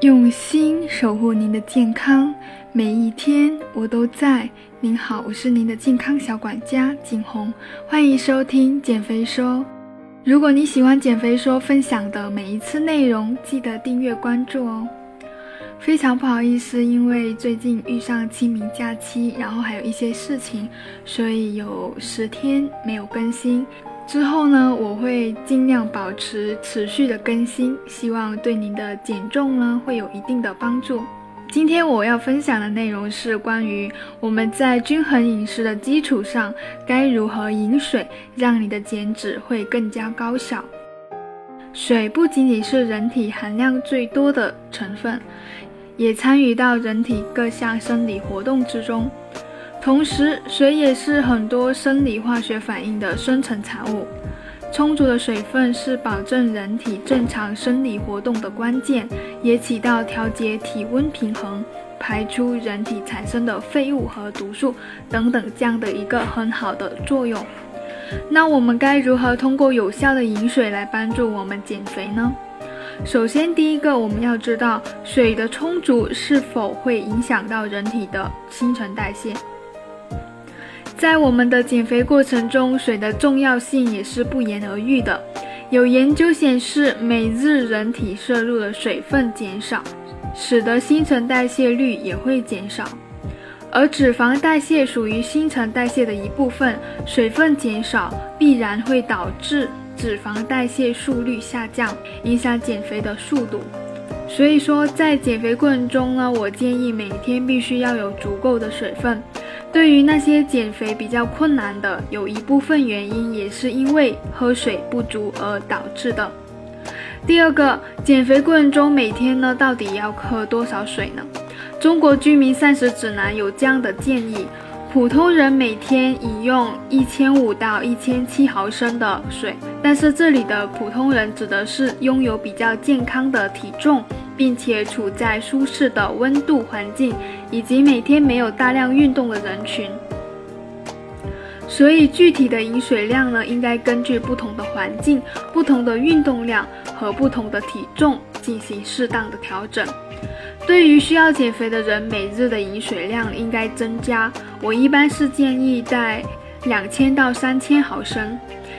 用心守护您的健康，每一天我都在。您好，我是您的健康小管家景红，欢迎收听减肥说。如果你喜欢减肥说分享的每一次内容，记得订阅关注哦。非常不好意思，因为最近遇上清明假期，然后还有一些事情，所以有十天没有更新。之后呢，我会尽量保持持续的更新，希望对您的减重呢会有一定的帮助。今天我要分享的内容是关于我们在均衡饮食的基础上，该如何饮水，让你的减脂会更加高效。水不仅仅是人体含量最多的成分，也参与到人体各项生理活动之中。同时，水也是很多生理化学反应的生成产物。充足的水分是保证人体正常生理活动的关键，也起到调节体温平衡、排出人体产生的废物和毒素等等这样的一个很好的作用。那我们该如何通过有效的饮水来帮助我们减肥呢？首先，第一个我们要知道，水的充足是否会影响到人体的新陈代谢。在我们的减肥过程中，水的重要性也是不言而喻的。有研究显示，每日人体摄入的水分减少，使得新陈代谢率也会减少。而脂肪代谢属于新陈代谢的一部分，水分减少必然会导致脂肪代谢速率下降，影响减肥的速度。所以说，在减肥过程中呢，我建议每天必须要有足够的水分。对于那些减肥比较困难的，有一部分原因也是因为喝水不足而导致的。第二个，减肥过程中每天呢到底要喝多少水呢？中国居民膳食指南有这样的建议：普通人每天饮用一千五到一千七毫升的水，但是这里的普通人指的是拥有比较健康的体重。并且处在舒适的温度环境，以及每天没有大量运动的人群。所以具体的饮水量呢，应该根据不同的环境、不同的运动量和不同的体重进行适当的调整。对于需要减肥的人，每日的饮水量应该增加。我一般是建议在两千到三千毫升。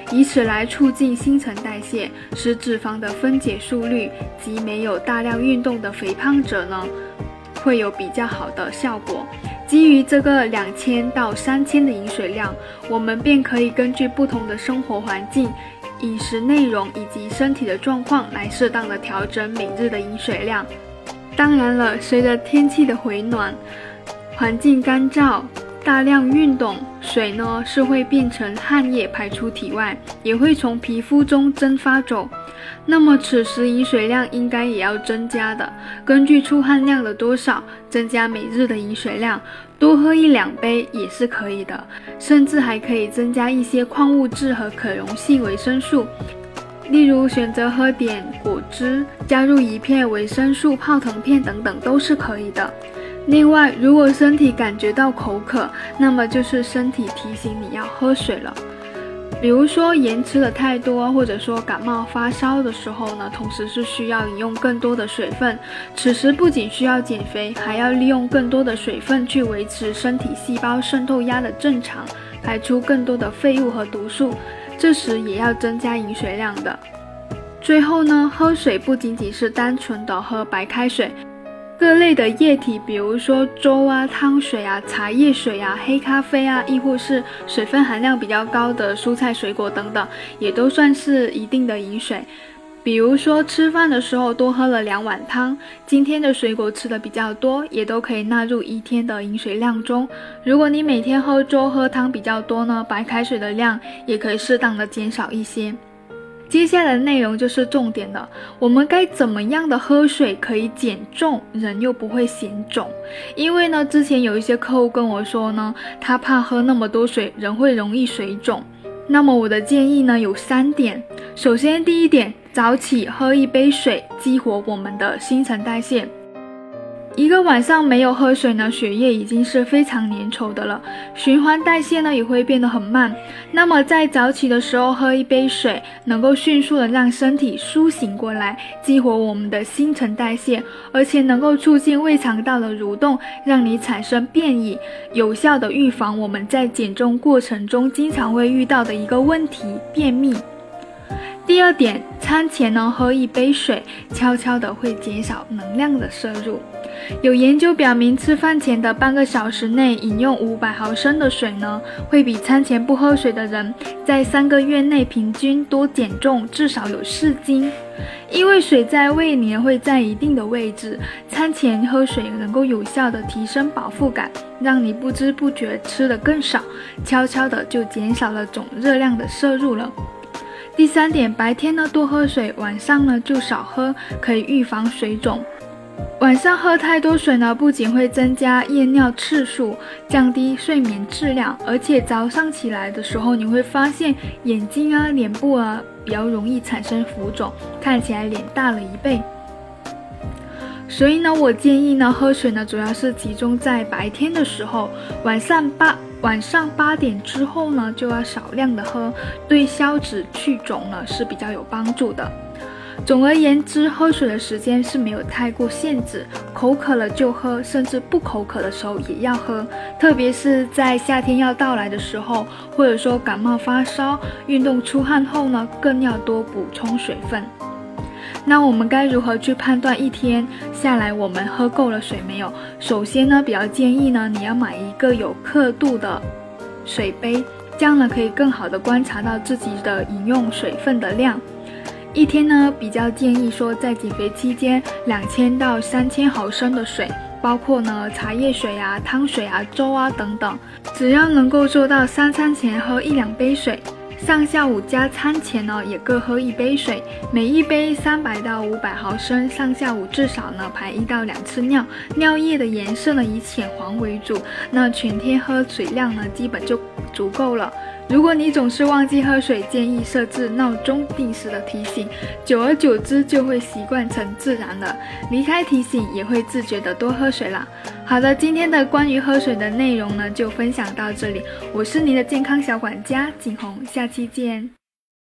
以此来促进新陈代谢，使脂肪的分解速率及没有大量运动的肥胖者呢，会有比较好的效果。基于这个两千到三千的饮水量，我们便可以根据不同的生活环境、饮食内容以及身体的状况来适当的调整每日的饮水量。当然了，随着天气的回暖，环境干燥。大量运动，水呢是会变成汗液排出体外，也会从皮肤中蒸发走。那么此时饮水量应该也要增加的，根据出汗量的多少增加每日的饮水量，多喝一两杯也是可以的，甚至还可以增加一些矿物质和可溶性维生素，例如选择喝点果汁，加入一片维生素泡腾片等等都是可以的。另外，如果身体感觉到口渴，那么就是身体提醒你要喝水了。比如说盐吃的太多，或者说感冒发烧的时候呢，同时是需要饮用更多的水分。此时不仅需要减肥，还要利用更多的水分去维持身体细胞渗透压的正常，排出更多的废物和毒素。这时也要增加饮水量的。最后呢，喝水不仅仅是单纯的喝白开水。各类的液体，比如说粥啊、汤水啊、茶叶水啊、黑咖啡啊，亦或是水分含量比较高的蔬菜水果等等，也都算是一定的饮水。比如说吃饭的时候多喝了两碗汤，今天的水果吃的比较多，也都可以纳入一天的饮水量中。如果你每天喝粥喝汤比较多呢，白开水的量也可以适当的减少一些。接下来的内容就是重点了，我们该怎么样的喝水可以减重，人又不会显肿？因为呢，之前有一些客户跟我说呢，他怕喝那么多水，人会容易水肿。那么我的建议呢有三点，首先第一点，早起喝一杯水，激活我们的新陈代谢。一个晚上没有喝水呢，血液已经是非常粘稠的了，循环代谢呢也会变得很慢。那么在早起的时候喝一杯水，能够迅速的让身体苏醒过来，激活我们的新陈代谢，而且能够促进胃肠道的蠕动，让你产生便意，有效的预防我们在减重过程中经常会遇到的一个问题——便秘。第二点，餐前呢喝一杯水，悄悄的会减少能量的摄入。有研究表明，吃饭前的半个小时内饮用五百毫升的水呢，会比餐前不喝水的人在三个月内平均多减重至少有四斤。因为水在胃里会占一定的位置，餐前喝水能够有效的提升饱腹感，让你不知不觉吃的更少，悄悄的就减少了总热量的摄入了。第三点，白天呢多喝水，晚上呢就少喝，可以预防水肿。晚上喝太多水呢，不仅会增加夜尿次数，降低睡眠质量，而且早上起来的时候，你会发现眼睛啊、脸部啊比较容易产生浮肿，看起来脸大了一倍。所以呢，我建议呢，喝水呢主要是集中在白天的时候，晚上八晚上八点之后呢就要少量的喝，对消脂去肿呢是比较有帮助的。总而言之，喝水的时间是没有太过限制，口渴了就喝，甚至不口渴的时候也要喝。特别是在夏天要到来的时候，或者说感冒发烧、运动出汗后呢，更要多补充水分。那我们该如何去判断一天下来我们喝够了水没有？首先呢，比较建议呢，你要买一个有刻度的水杯，这样呢可以更好的观察到自己的饮用水分的量。一天呢，比较建议说，在减肥期间，两千到三千毫升的水，包括呢茶叶水啊、汤水啊、粥啊等等，只要能够做到三餐前喝一两杯水，上下午加餐前呢也各喝一杯水，每一杯三百到五百毫升，上下午至少呢排一到两次尿，尿液的颜色呢以浅黄为主，那全天喝水量呢基本就足够了。如果你总是忘记喝水，建议设置闹钟定时的提醒，久而久之就会习惯成自然了。离开提醒也会自觉的多喝水了。好的，今天的关于喝水的内容呢就分享到这里，我是您的健康小管家景红，下期见。